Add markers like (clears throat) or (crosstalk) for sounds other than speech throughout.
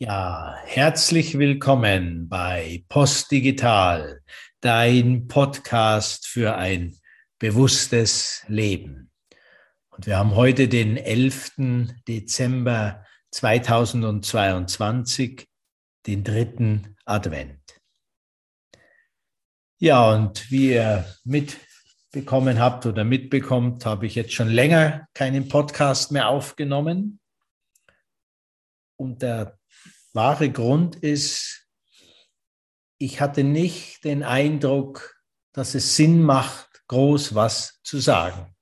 Ja, herzlich willkommen bei Postdigital, dein Podcast für ein bewusstes Leben. Und wir haben heute den 11. Dezember 2022, den dritten Advent. Ja, und wie ihr mitbekommen habt oder mitbekommt, habe ich jetzt schon länger keinen Podcast mehr aufgenommen. Und der wahre Grund ist, ich hatte nicht den Eindruck, dass es Sinn macht, groß was zu sagen.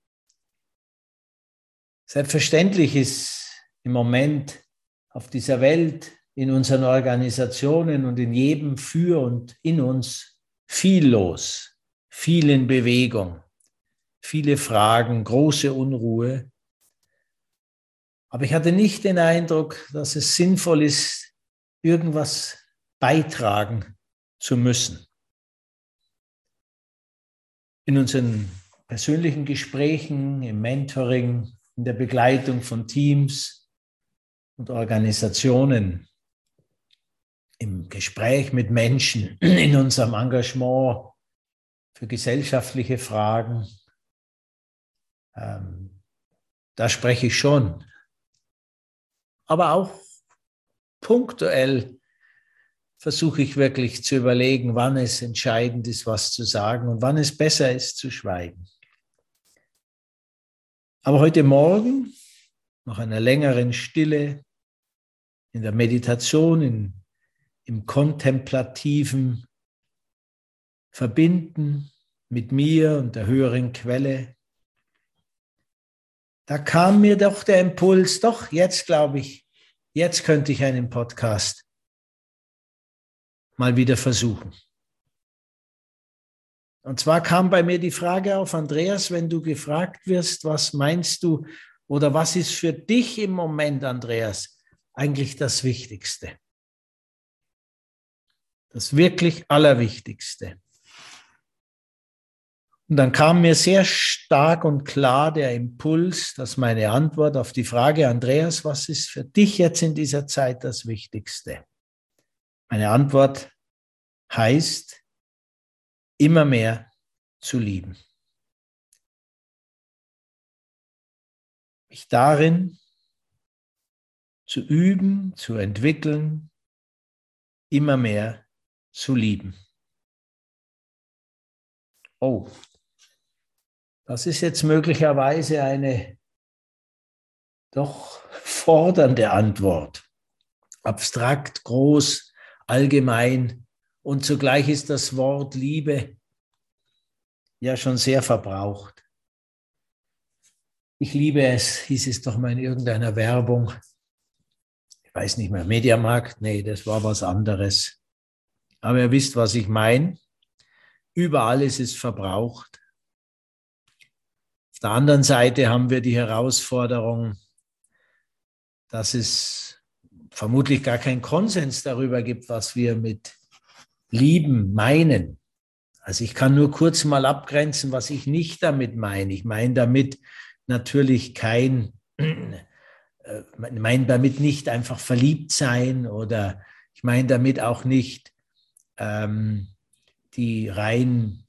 Selbstverständlich ist im Moment auf dieser Welt, in unseren Organisationen und in jedem für und in uns viel los, viel in Bewegung, viele Fragen, große Unruhe. Aber ich hatte nicht den Eindruck, dass es sinnvoll ist, irgendwas beitragen zu müssen. In unseren persönlichen Gesprächen, im Mentoring, in der Begleitung von Teams und Organisationen, im Gespräch mit Menschen, (clears throat) in unserem Engagement für gesellschaftliche Fragen, ähm, da spreche ich schon. Aber auch punktuell versuche ich wirklich zu überlegen, wann es entscheidend ist, was zu sagen und wann es besser ist, zu schweigen. Aber heute Morgen, nach einer längeren Stille, in der Meditation, in, im kontemplativen Verbinden mit mir und der höheren Quelle, da kam mir doch der Impuls, doch, jetzt glaube ich, jetzt könnte ich einen Podcast mal wieder versuchen. Und zwar kam bei mir die Frage auf, Andreas, wenn du gefragt wirst, was meinst du oder was ist für dich im Moment, Andreas, eigentlich das Wichtigste? Das wirklich Allerwichtigste. Und dann kam mir sehr stark und klar der Impuls, dass meine Antwort auf die Frage, Andreas, was ist für dich jetzt in dieser Zeit das Wichtigste? Meine Antwort heißt, immer mehr zu lieben. Mich darin zu üben, zu entwickeln, immer mehr zu lieben. Oh, das ist jetzt möglicherweise eine doch fordernde Antwort. Abstrakt, groß, allgemein. Und zugleich ist das Wort Liebe ja schon sehr verbraucht. Ich liebe es, hieß es doch mal in irgendeiner Werbung. Ich weiß nicht mehr, Mediamarkt? Nee, das war was anderes. Aber ihr wisst, was ich meine. Überall ist es verbraucht der anderen Seite haben wir die Herausforderung, dass es vermutlich gar keinen Konsens darüber gibt, was wir mit lieben meinen. Also ich kann nur kurz mal abgrenzen, was ich nicht damit meine. Ich meine damit natürlich kein, (clears throat) äh, meine damit nicht einfach verliebt sein oder ich meine damit auch nicht ähm, die rein,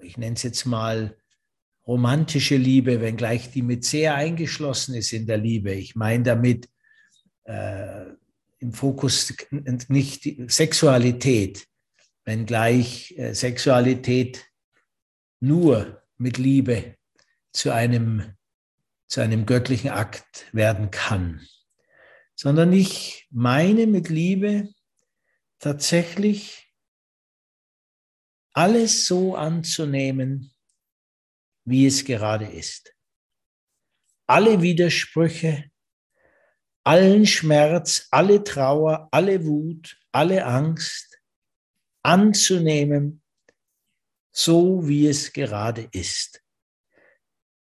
ich nenne es jetzt mal, romantische Liebe, wenngleich die mit sehr eingeschlossen ist in der Liebe. Ich meine damit äh, im Fokus nicht Sexualität, wenngleich äh, Sexualität nur mit Liebe zu einem, zu einem göttlichen Akt werden kann, sondern ich meine mit Liebe tatsächlich alles so anzunehmen, wie es gerade ist. Alle Widersprüche, allen Schmerz, alle Trauer, alle Wut, alle Angst anzunehmen, so wie es gerade ist.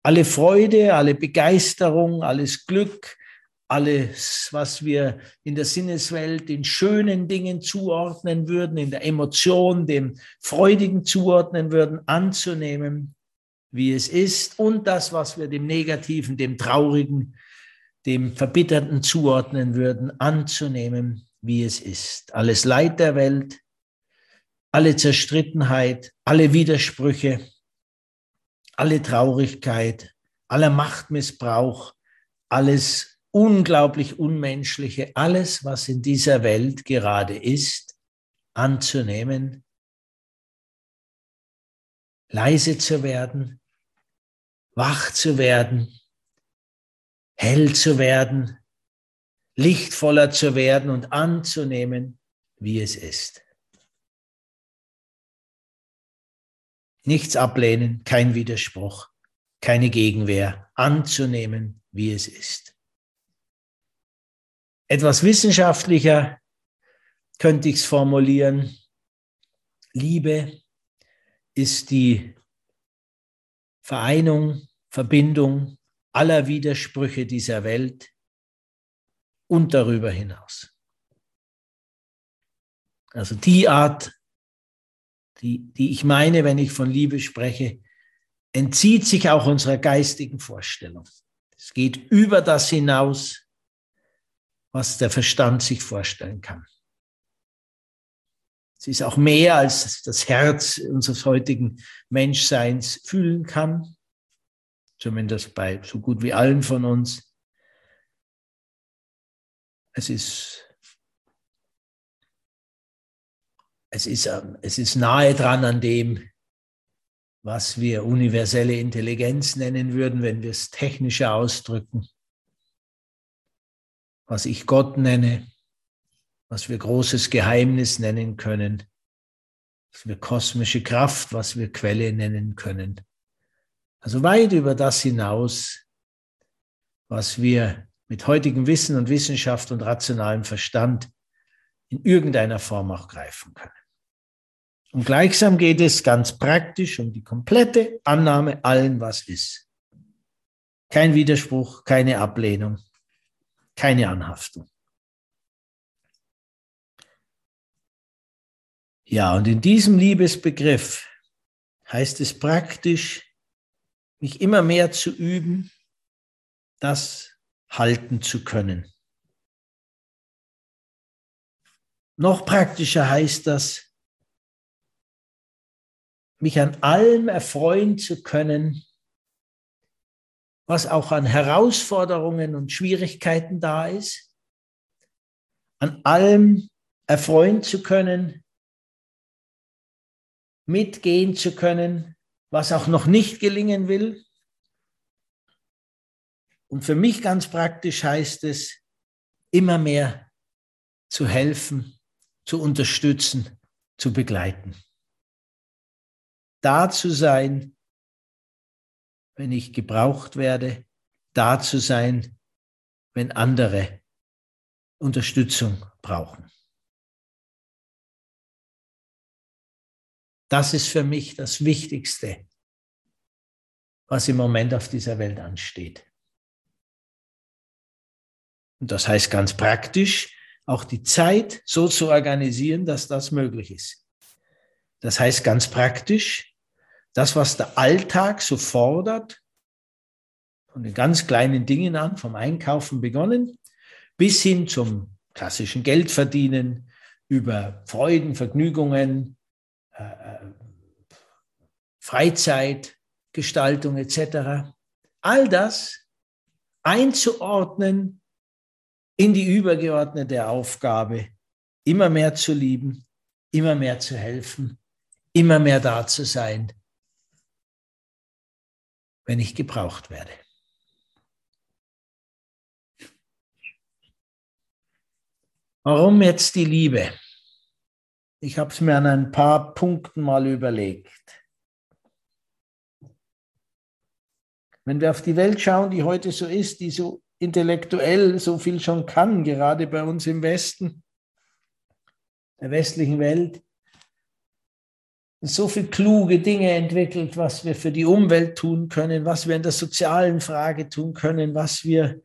Alle Freude, alle Begeisterung, alles Glück, alles, was wir in der Sinneswelt den schönen Dingen zuordnen würden, in der Emotion dem Freudigen zuordnen würden, anzunehmen wie es ist und das, was wir dem Negativen, dem Traurigen, dem Verbitterten zuordnen würden, anzunehmen, wie es ist. Alles Leid der Welt, alle Zerstrittenheit, alle Widersprüche, alle Traurigkeit, aller Machtmissbrauch, alles unglaublich Unmenschliche, alles, was in dieser Welt gerade ist, anzunehmen, leise zu werden, wach zu werden, hell zu werden, lichtvoller zu werden und anzunehmen, wie es ist. Nichts ablehnen, kein Widerspruch, keine Gegenwehr, anzunehmen, wie es ist. Etwas wissenschaftlicher könnte ich es formulieren. Liebe ist die Vereinung, Verbindung aller Widersprüche dieser Welt und darüber hinaus. Also die Art, die, die ich meine, wenn ich von Liebe spreche, entzieht sich auch unserer geistigen Vorstellung. Es geht über das hinaus, was der Verstand sich vorstellen kann. Es ist auch mehr, als das Herz unseres heutigen Menschseins fühlen kann, zumindest bei so gut wie allen von uns. Es ist, es ist, ähm, es ist nahe dran an dem, was wir universelle Intelligenz nennen würden, wenn wir es technischer ausdrücken, was ich Gott nenne, was wir großes Geheimnis nennen können, was wir kosmische Kraft, was wir Quelle nennen können. Also weit über das hinaus, was wir mit heutigem Wissen und Wissenschaft und rationalem Verstand in irgendeiner Form auch greifen können. Und gleichsam geht es ganz praktisch um die komplette Annahme allen, was ist. Kein Widerspruch, keine Ablehnung, keine Anhaftung. Ja, und in diesem Liebesbegriff heißt es praktisch, mich immer mehr zu üben, das halten zu können. Noch praktischer heißt das, mich an allem erfreuen zu können, was auch an Herausforderungen und Schwierigkeiten da ist, an allem erfreuen zu können, mitgehen zu können, was auch noch nicht gelingen will, und für mich ganz praktisch heißt es, immer mehr zu helfen, zu unterstützen, zu begleiten. Da zu sein, wenn ich gebraucht werde, da zu sein, wenn andere Unterstützung brauchen. Das ist für mich das Wichtigste, was im Moment auf dieser Welt ansteht. Und das heißt ganz praktisch, auch die Zeit so zu organisieren, dass das möglich ist. Das heißt ganz praktisch, das, was der Alltag so fordert, von den ganz kleinen Dingen an, vom Einkaufen begonnen, bis hin zum klassischen Geldverdienen, über Freuden, Vergnügungen, äh, äh Freizeit, Gestaltung etc. All das einzuordnen in die übergeordnete Aufgabe, immer mehr zu lieben, immer mehr zu helfen, immer mehr da zu sein, wenn ich gebraucht werde. Warum jetzt die Liebe? Ich habe es mir an ein paar Punkten mal überlegt. Wenn wir auf die Welt schauen, die heute so ist, die so intellektuell so viel schon kann, gerade bei uns im Westen, der westlichen Welt. So viele kluge Dinge entwickelt, was wir für die Umwelt tun können, was wir in der sozialen Frage tun können, was wir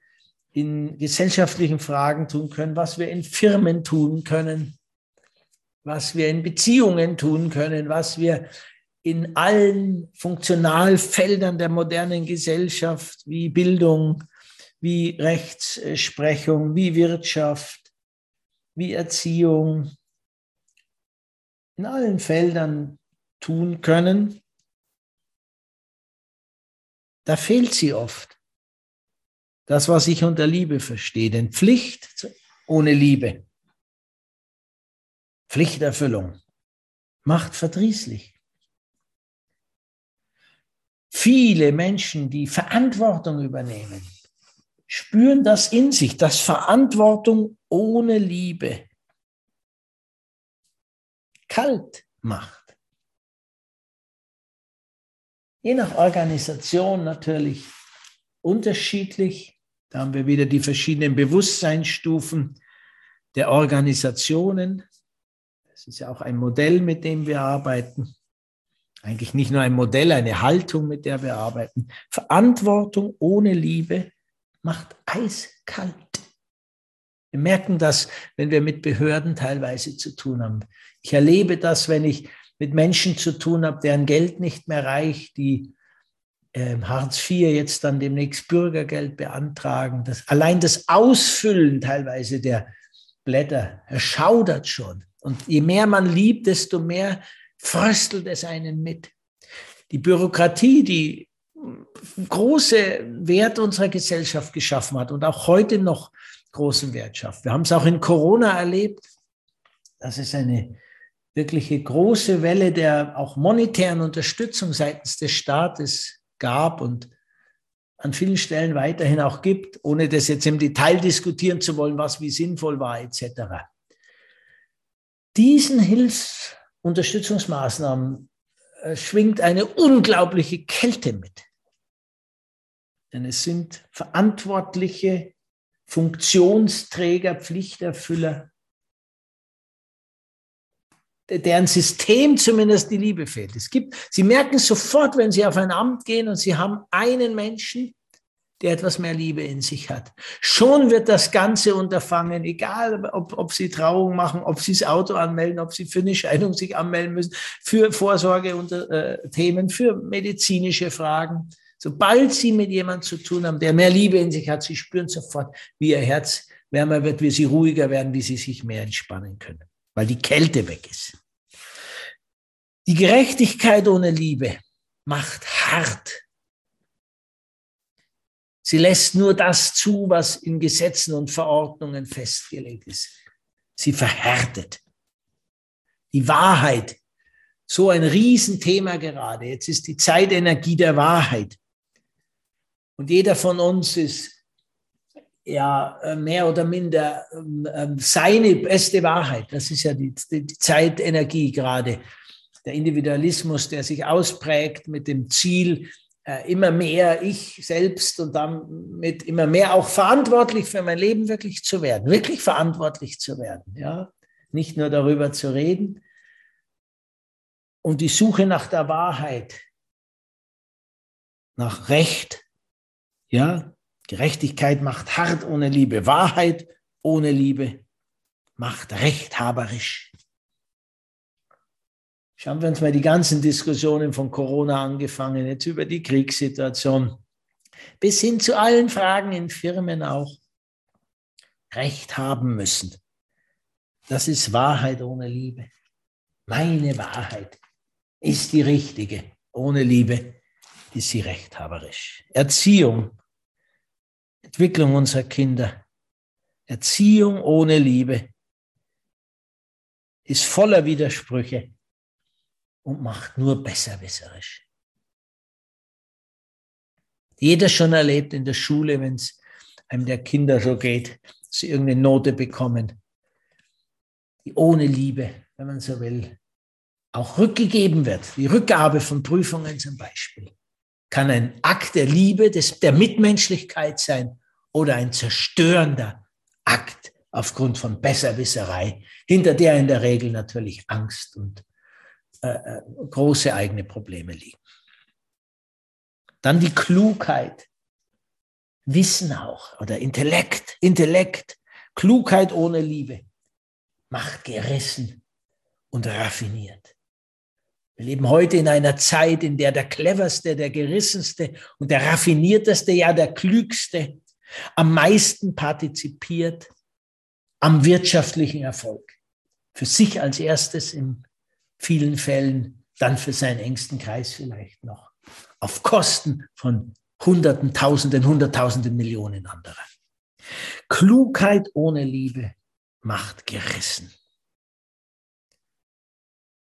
in gesellschaftlichen Fragen tun können, was wir in Firmen tun können, was wir in Beziehungen tun können, was wir in allen Funktionalfeldern der modernen Gesellschaft wie Bildung, wie Rechtsprechung, wie Wirtschaft, wie Erziehung in allen Feldern tun können, da fehlt sie oft. Das, was ich unter Liebe verstehe, denn Pflicht ohne Liebe, Pflichterfüllung, macht verdrießlich. Viele Menschen, die Verantwortung übernehmen, spüren das in sich, dass Verantwortung ohne Liebe kalt macht. Je nach Organisation natürlich unterschiedlich. Da haben wir wieder die verschiedenen Bewusstseinsstufen der Organisationen. Das ist ja auch ein Modell, mit dem wir arbeiten. Eigentlich nicht nur ein Modell, eine Haltung, mit der wir arbeiten. Verantwortung ohne Liebe macht eiskalt. Wir merken das, wenn wir mit Behörden teilweise zu tun haben. Ich erlebe das, wenn ich mit Menschen zu tun habe, deren Geld nicht mehr reicht, die äh, Hartz IV jetzt dann demnächst Bürgergeld beantragen. Das, allein das Ausfüllen teilweise der Blätter erschaudert schon. Und je mehr man liebt, desto mehr fröstelt es einen mit. Die Bürokratie, die große Wert unserer Gesellschaft geschaffen hat und auch heute noch großen Wert schafft. Wir haben es auch in Corona erlebt, dass es eine wirkliche große Welle der auch monetären Unterstützung seitens des Staates gab und an vielen Stellen weiterhin auch gibt, ohne das jetzt im Detail diskutieren zu wollen, was wie sinnvoll war etc. Diesen Hilfsunterstützungsmaßnahmen äh, schwingt eine unglaubliche Kälte mit. Denn es sind verantwortliche Funktionsträger, Pflichterfüller, deren System zumindest die Liebe fehlt. Es gibt, Sie merken sofort, wenn Sie auf ein Amt gehen und Sie haben einen Menschen, der etwas mehr Liebe in sich hat. Schon wird das ganze Unterfangen, egal ob, ob Sie Trauung machen, ob Sie das Auto anmelden, ob Sie für eine Scheidung sich anmelden müssen, für Vorsorgethemen, äh, für medizinische Fragen, Sobald Sie mit jemandem zu tun haben, der mehr Liebe in sich hat, Sie spüren sofort, wie Ihr Herz wärmer wird, wie Sie ruhiger werden, wie Sie sich mehr entspannen können, weil die Kälte weg ist. Die Gerechtigkeit ohne Liebe macht hart. Sie lässt nur das zu, was in Gesetzen und Verordnungen festgelegt ist. Sie verhärtet. Die Wahrheit, so ein Riesenthema gerade. Jetzt ist die Zeitenergie der Wahrheit. Und jeder von uns ist ja äh, mehr oder minder ähm, ähm, seine beste Wahrheit. Das ist ja die, die Zeitenergie gerade. Der Individualismus, der sich ausprägt mit dem Ziel, immer mehr ich selbst und damit immer mehr auch verantwortlich für mein Leben wirklich zu werden, wirklich verantwortlich zu werden. Ja? Nicht nur darüber zu reden. Und die Suche nach der Wahrheit, nach Recht, ja, Gerechtigkeit macht hart ohne Liebe. Wahrheit ohne Liebe macht rechthaberisch. Schauen wir uns mal die ganzen Diskussionen von Corona angefangen, jetzt über die Kriegssituation, bis hin zu allen Fragen in Firmen auch. Recht haben müssen. Das ist Wahrheit ohne Liebe. Meine Wahrheit ist die richtige. Ohne Liebe ist sie rechthaberisch. Erziehung Entwicklung unserer Kinder. Erziehung ohne Liebe ist voller Widersprüche und macht nur besserwisserisch. Jeder schon erlebt in der Schule, wenn es einem der Kinder so geht, dass sie irgendeine Note bekommen, die ohne Liebe, wenn man so will, auch rückgegeben wird. Die Rückgabe von Prüfungen zum Beispiel kann ein Akt der Liebe, des, der Mitmenschlichkeit sein oder ein zerstörender Akt aufgrund von Besserwisserei, hinter der in der Regel natürlich Angst und äh, äh, große eigene Probleme liegen. Dann die Klugheit, Wissen auch oder Intellekt, Intellekt, Klugheit ohne Liebe macht gerissen und raffiniert. Wir leben heute in einer Zeit, in der der cleverste, der gerissenste und der raffinierteste, ja der klügste am meisten partizipiert am wirtschaftlichen Erfolg. Für sich als erstes in vielen Fällen, dann für seinen engsten Kreis vielleicht noch. Auf Kosten von Hunderten, Tausenden, Hunderttausenden, Millionen anderer. Klugheit ohne Liebe macht gerissen.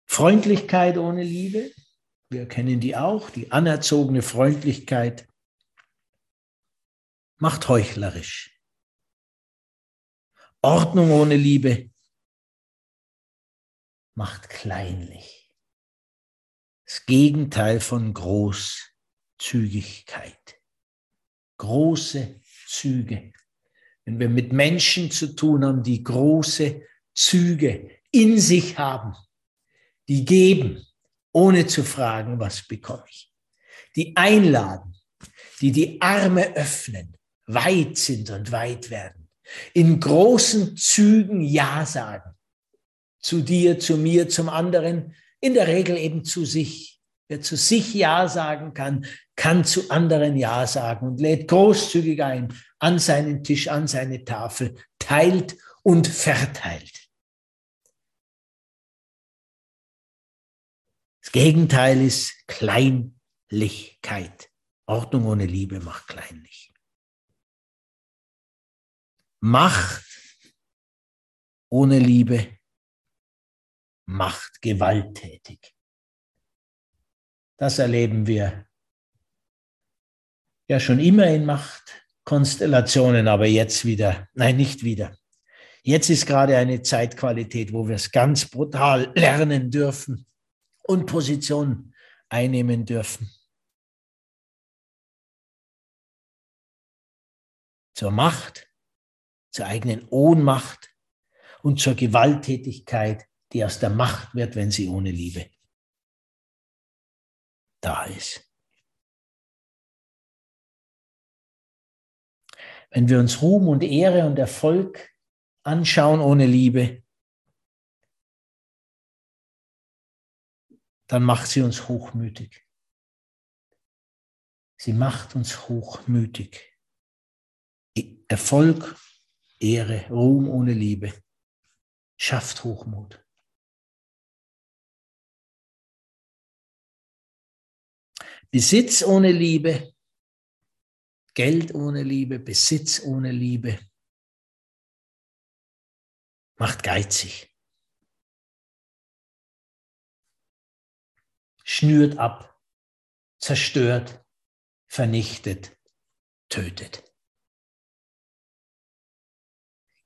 Freundlichkeit ohne Liebe, wir kennen die auch, die anerzogene Freundlichkeit macht heuchlerisch. Ordnung ohne Liebe macht kleinlich. Das Gegenteil von Großzügigkeit. Große Züge. Wenn wir mit Menschen zu tun haben, die große Züge in sich haben, die geben, ohne zu fragen, was bekomme ich, die einladen, die die Arme öffnen, weit sind und weit werden, in großen Zügen Ja sagen, zu dir, zu mir, zum anderen, in der Regel eben zu sich. Wer zu sich Ja sagen kann, kann zu anderen Ja sagen und lädt großzügig ein an seinen Tisch, an seine Tafel, teilt und verteilt. Das Gegenteil ist Kleinlichkeit. Ordnung ohne Liebe macht kleinlich. Macht ohne Liebe macht gewalttätig. Das erleben wir ja schon immer in Machtkonstellationen, aber jetzt wieder, nein, nicht wieder. Jetzt ist gerade eine Zeitqualität, wo wir es ganz brutal lernen dürfen und Position einnehmen dürfen. Zur Macht zur eigenen Ohnmacht und zur Gewalttätigkeit, die aus der Macht wird, wenn sie ohne Liebe da ist. Wenn wir uns Ruhm und Ehre und Erfolg anschauen ohne Liebe, dann macht sie uns hochmütig. Sie macht uns hochmütig. Erfolg Ehre, Ruhm ohne Liebe schafft Hochmut. Besitz ohne Liebe, Geld ohne Liebe, Besitz ohne Liebe macht geizig, schnürt ab, zerstört, vernichtet, tötet.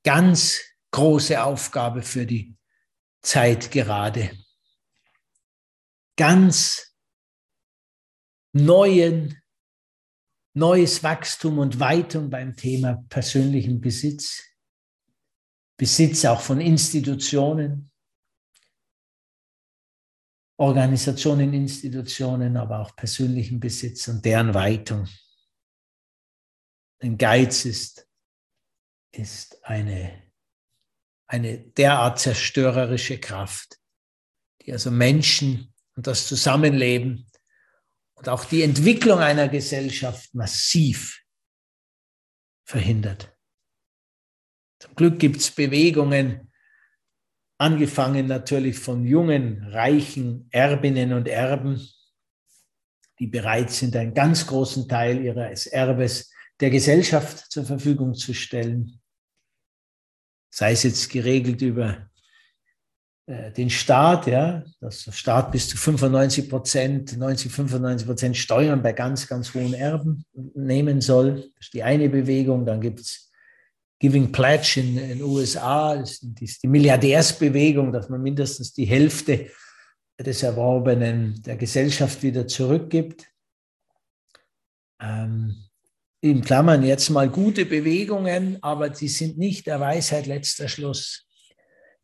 ganz große Aufgabe für die Zeit gerade. Ganz neuen, neues Wachstum und Weitung beim Thema persönlichen Besitz. Besitz auch von Institutionen, Organisationen, Institutionen, aber auch persönlichen Besitz und deren Weitung. Denn Geiz ist ist eine, eine derart zerstörerische Kraft, die also Menschen und das Zusammenleben und auch die Entwicklung einer Gesellschaft massiv verhindert. Zum Glück gibt es Bewegungen, angefangen natürlich von jungen, reichen Erbinnen und Erben, die bereit sind, einen ganz großen Teil ihres Erbes der Gesellschaft zur Verfügung zu stellen sei es jetzt geregelt über den Staat, ja, dass der Staat bis zu 95 Prozent, 90, 95 Prozent Steuern bei ganz, ganz hohen Erben nehmen soll. Das ist die eine Bewegung. Dann gibt es Giving Pledge in den USA, das ist die Milliardärsbewegung, dass man mindestens die Hälfte des Erworbenen der Gesellschaft wieder zurückgibt. Ähm, in Klammern jetzt mal gute Bewegungen, aber die sind nicht der Weisheit letzter Schluss.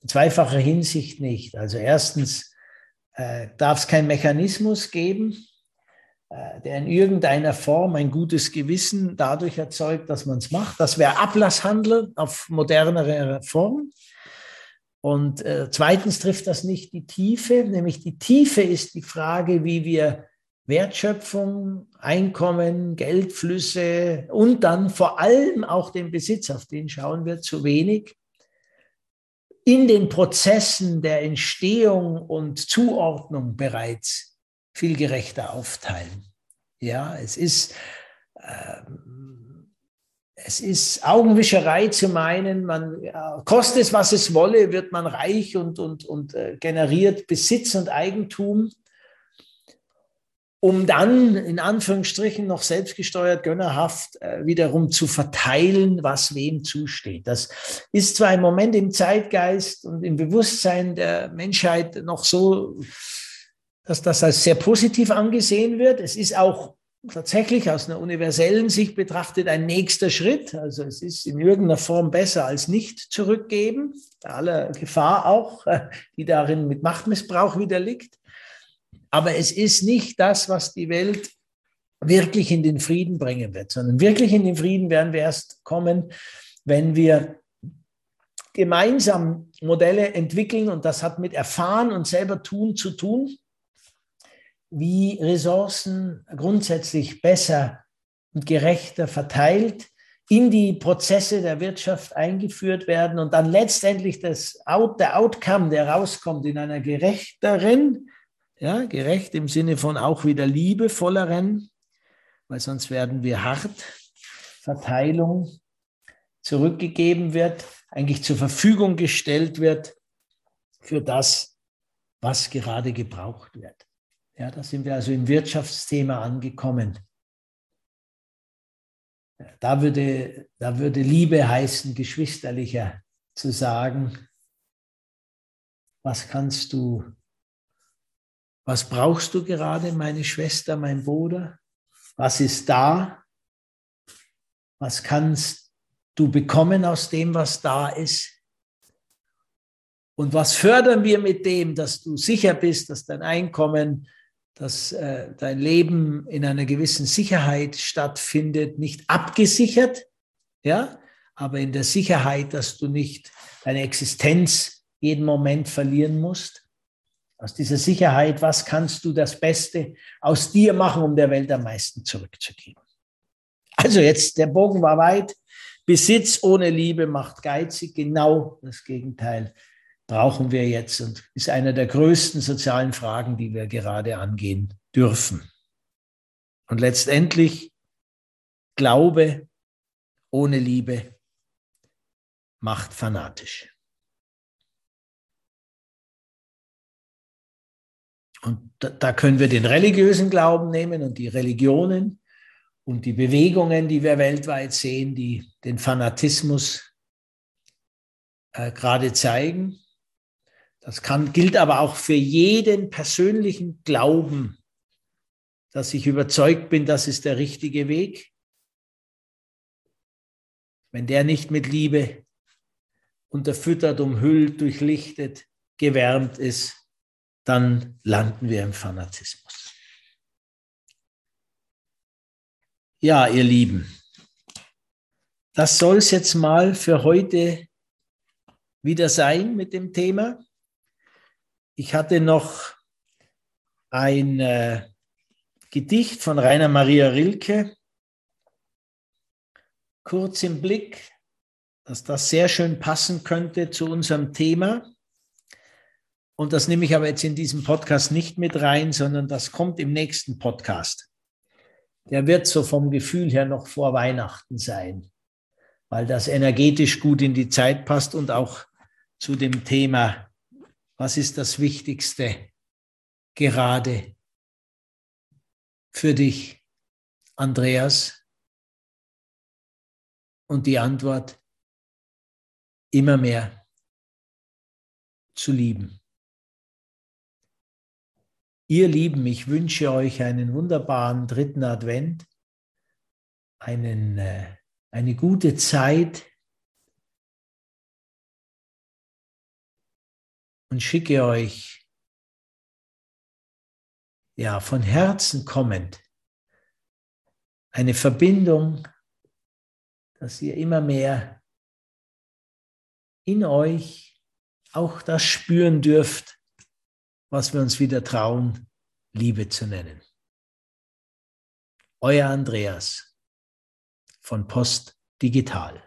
Zweifacher Hinsicht nicht. Also erstens äh, darf es keinen Mechanismus geben, äh, der in irgendeiner Form ein gutes Gewissen dadurch erzeugt, dass man es macht. Das wäre Ablasshandel auf modernere Form. Und äh, zweitens trifft das nicht die Tiefe, nämlich die Tiefe ist die Frage, wie wir Wertschöpfung, Einkommen, Geldflüsse und dann vor allem auch den Besitz, auf den schauen wir zu wenig, in den Prozessen der Entstehung und Zuordnung bereits viel gerechter aufteilen. Ja, es ist, äh, es ist Augenwischerei zu meinen, man ja, kostet es, was es wolle, wird man reich und, und, und äh, generiert Besitz und Eigentum um dann in Anführungsstrichen noch selbstgesteuert, gönnerhaft äh, wiederum zu verteilen, was wem zusteht. Das ist zwar im Moment im Zeitgeist und im Bewusstsein der Menschheit noch so, dass das als sehr positiv angesehen wird. Es ist auch tatsächlich aus einer universellen Sicht betrachtet ein nächster Schritt. Also es ist in irgendeiner Form besser als nicht zurückgeben, aller Gefahr auch, (laughs) die darin mit Machtmissbrauch wieder liegt. Aber es ist nicht das, was die Welt wirklich in den Frieden bringen wird, sondern wirklich in den Frieden werden wir erst kommen, wenn wir gemeinsam Modelle entwickeln. Und das hat mit Erfahren und selber tun zu tun, wie Ressourcen grundsätzlich besser und gerechter verteilt in die Prozesse der Wirtschaft eingeführt werden und dann letztendlich das Out, der Outcome, der rauskommt in einer gerechteren, ja, gerecht im Sinne von auch wieder liebevolleren, weil sonst werden wir hart. Verteilung zurückgegeben wird, eigentlich zur Verfügung gestellt wird für das, was gerade gebraucht wird. Ja, da sind wir also im Wirtschaftsthema angekommen. Da würde, da würde Liebe heißen, geschwisterlicher zu sagen, was kannst du was brauchst du gerade, meine Schwester, mein Bruder? Was ist da? Was kannst du bekommen aus dem, was da ist? Und was fördern wir mit dem, dass du sicher bist, dass dein Einkommen, dass äh, dein Leben in einer gewissen Sicherheit stattfindet, nicht abgesichert, ja, aber in der Sicherheit, dass du nicht deine Existenz jeden Moment verlieren musst? Aus dieser Sicherheit, was kannst du das Beste aus dir machen, um der Welt am meisten zurückzugeben. Also jetzt, der Bogen war weit. Besitz ohne Liebe macht geizig. Genau das Gegenteil brauchen wir jetzt und ist einer der größten sozialen Fragen, die wir gerade angehen dürfen. Und letztendlich, Glaube ohne Liebe macht fanatisch. Und da, da können wir den religiösen Glauben nehmen und die Religionen und die Bewegungen, die wir weltweit sehen, die den Fanatismus äh, gerade zeigen. Das kann, gilt aber auch für jeden persönlichen Glauben, dass ich überzeugt bin, das ist der richtige Weg. Wenn der nicht mit Liebe unterfüttert, umhüllt, durchlichtet, gewärmt ist, dann landen wir im Fanatismus. Ja, ihr Lieben, das soll es jetzt mal für heute wieder sein mit dem Thema. Ich hatte noch ein äh, Gedicht von Rainer Maria Rilke, kurz im Blick, dass das sehr schön passen könnte zu unserem Thema. Und das nehme ich aber jetzt in diesem Podcast nicht mit rein, sondern das kommt im nächsten Podcast. Der wird so vom Gefühl her noch vor Weihnachten sein, weil das energetisch gut in die Zeit passt und auch zu dem Thema, was ist das Wichtigste gerade für dich, Andreas? Und die Antwort, immer mehr zu lieben. Ihr Lieben, ich wünsche euch einen wunderbaren dritten Advent, einen, äh, eine gute Zeit und schicke euch ja von Herzen kommend eine Verbindung, dass ihr immer mehr in euch auch das spüren dürft, was wir uns wieder trauen, Liebe zu nennen. Euer Andreas von Post Digital.